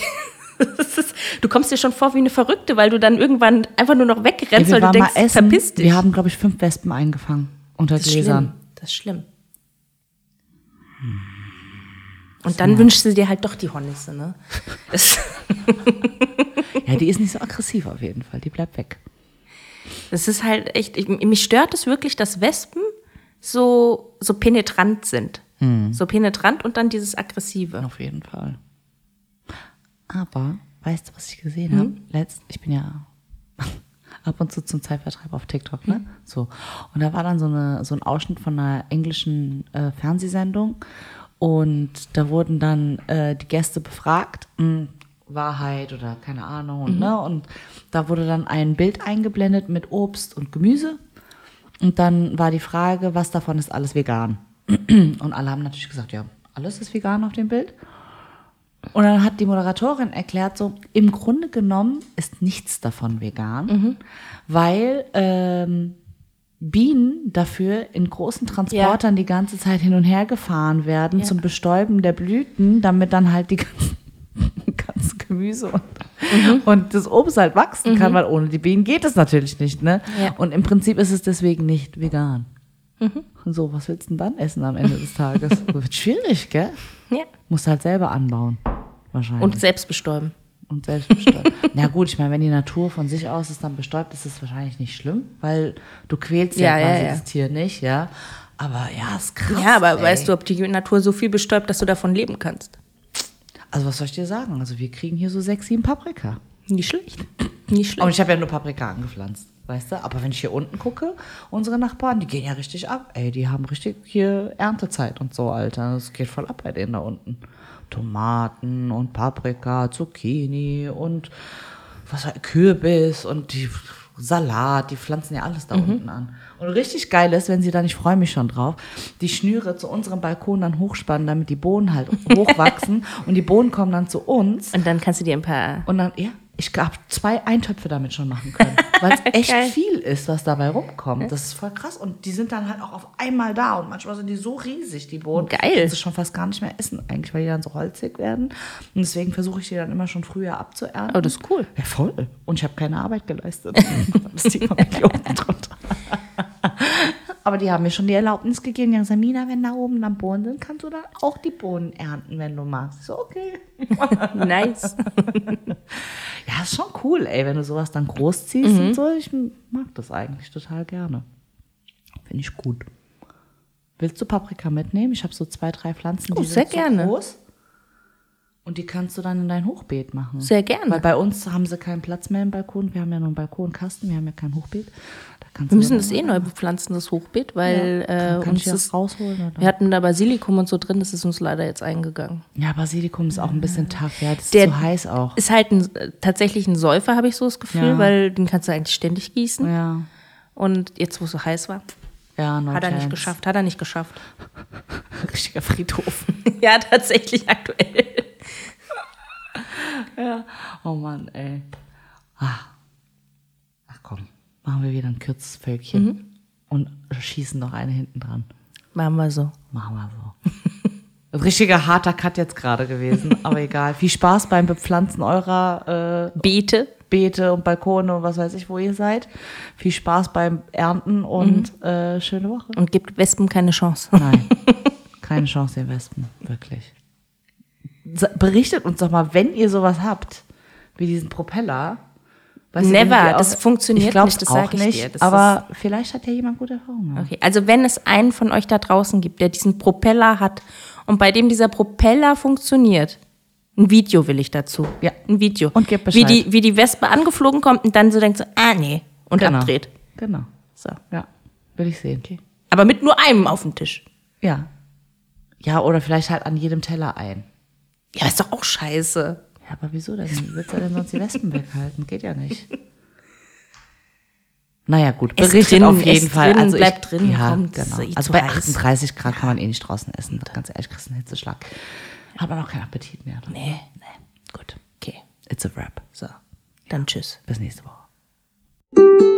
ist, du kommst dir schon vor wie eine Verrückte, weil du dann irgendwann einfach nur noch wegrennst, Ey, weil du denkst, essen. verpiss dich. Wir haben, glaube ich, fünf Wespen eingefangen unter das ist schlimm. Gläsern. Das ist schlimm. Und dann wünschst du dir halt doch die Hornisse, ne? Ja, die ist nicht so aggressiv auf jeden Fall. Die bleibt weg. das ist halt echt, ich, mich stört es wirklich, dass Wespen so, so penetrant sind. So penetrant und dann dieses Aggressive. Auf jeden Fall. Aber, weißt du, was ich gesehen habe? Letzt, ich bin ja ab und zu zum Zeitvertreib auf TikTok, ne? So. Und da war dann so, eine, so ein Ausschnitt von einer englischen äh, Fernsehsendung. Und da wurden dann äh, die Gäste befragt, mh, Wahrheit oder keine Ahnung. Und, ne? und da wurde dann ein Bild eingeblendet mit Obst und Gemüse. Und dann war die Frage, was davon ist alles vegan? Und alle haben natürlich gesagt, ja, alles ist vegan auf dem Bild. Und dann hat die Moderatorin erklärt, so im Grunde genommen ist nichts davon vegan, weil ähm, Bienen dafür in großen Transportern die ganze Zeit hin und her gefahren werden zum Bestäuben der Blüten, damit dann halt die ganzen, ganzen Gemüse und, und das Obst halt wachsen kann, weil ohne die Bienen geht es natürlich nicht. Ne? Ja. Und im Prinzip ist es deswegen nicht vegan. Und so, was willst du denn dann essen am Ende des Tages? Wird schwierig, gell? Ja. Musst halt selber anbauen. Wahrscheinlich. Und selbst bestäuben. Und selbst bestäubt. Na gut, ich meine, wenn die Natur von sich aus ist dann bestäubt, ist es wahrscheinlich nicht schlimm, weil du quälst ja, Ja, ja, quasi ja. das Tier nicht, ja. Aber ja, ist krass. Ja, aber ey. weißt du, ob die Natur so viel bestäubt, dass du davon leben kannst? Also was soll ich dir sagen? Also wir kriegen hier so sechs, sieben Paprika. Nicht schlecht. Nicht schlecht. Und ich habe ja nur Paprika angepflanzt, weißt du? Aber wenn ich hier unten gucke, unsere Nachbarn, die gehen ja richtig ab. Ey, die haben richtig hier Erntezeit und so, Alter. Das geht voll ab bei denen da unten. Tomaten und Paprika, Zucchini und was Kürbis und die Salat, die pflanzen ja alles da unten an. Und richtig geil ist, wenn sie dann, ich freue mich schon drauf, die Schnüre zu unserem Balkon dann hochspannen, damit die Bohnen halt hochwachsen und die Bohnen kommen dann zu uns Und dann kannst du dir ein paar. und dann, ja, ich habe zwei Eintöpfe damit schon machen können, weil es echt Geil. viel ist, was dabei rumkommt. Das ist voll krass. Und die sind dann halt auch auf einmal da. Und manchmal sind die so riesig, die Bohnen. Geil. Kannst du schon fast gar nicht mehr essen, eigentlich, weil die dann so holzig werden. Und deswegen versuche ich die dann immer schon früher abzuernten. Oh, das ist cool. Ja, voll. Und ich habe keine Arbeit geleistet. das man mir unten drunter. Aber die haben mir schon die Erlaubnis gegeben. Die haben gesagt, Mina, wenn da oben dann Bohnen sind, kannst du dann auch die Bohnen ernten, wenn du magst. So, okay. Nice. Ja, ist schon cool, ey, wenn du sowas dann großziehst und so. Ich mag das eigentlich total gerne. Finde ich gut. Willst du Paprika mitnehmen? Ich habe so zwei, drei Pflanzen, Oh, die sehr sind so gerne. groß. Und die kannst du dann in dein Hochbeet machen. Sehr gerne. Weil bei uns haben sie keinen Platz mehr im Balkon. Wir haben ja nur einen Balkonkasten, wir haben ja kein Hochbeet. Kannst Wir müssen das eh neu bepflanzen, das Hochbeet, weil Ja, äh, uns das rausholen? Oder? wir hatten da Basilikum und so drin, das ist uns leider jetzt eingegangen. Ja, Basilikum ist auch ein bisschen tough. Ja, das ist Der- zu heiß auch. Ist halt ein, äh, tatsächlich ein Säufer, habe ich so das Gefühl, Ja. weil den kannst du eigentlich ständig gießen. Ja, Und jetzt, wo es so heiß war, ja, no hat er nicht geschafft, hat er nicht geschafft. Richtiger Friedhof. ja, tatsächlich aktuell. Oh Mann, ey. Ah. Machen wir wieder ein kürzes Völkchen Mhm. und schießen noch eine hinten dran. Machen wir so. Machen wir so. Ein richtiger harter Cut jetzt gerade gewesen, aber egal. Viel Spaß beim Bepflanzen eurer äh, Beete. Beete und Balkone und was weiß ich, wo ihr seid. Viel Spaß beim Ernten und Mhm. äh, schöne Woche. Und gibt Wespen keine Chance. Nein, keine Chance, ihr Wespen, wirklich. Berichtet uns doch mal, wenn ihr sowas habt, wie diesen Propeller. Weißt Never, wir das funktioniert ich nicht, das auch sag ich nicht, dir. Das aber vielleicht hat ja jemand gute Erfahrungen. Okay, also wenn es einen von euch da draußen gibt, der diesen Propeller hat und bei dem dieser Propeller funktioniert, ein Video will ich dazu. Ja. Ein Video. Und wie Bescheid. die, wie die Wespe angeflogen kommt und dann so denkt so, ah nee, und Genau. abdreht. Genau. So. Ja, will ich sehen. Aber mit nur einem auf dem Tisch. Ja. Ja, oder vielleicht halt an jedem Teller ein. Ja, ist doch auch scheiße. Ja, aber wieso denn? Wie willst du denn sonst die Wespen weghalten? Geht ja nicht. Naja, gut, berichtet drin, auf jeden Fall. drin, also bleibt ich, drin, Ja, komm, das ist genau. Also bei heiß. 38 Grad kann man eh nicht draußen essen. Ganz ehrlich, kriegst du einen Hitzeschlag. Hat man auch keinen Appetit mehr. Oder? Nee, nee. Gut, okay. It's a wrap. So, dann tschüss. Bis nächste Woche.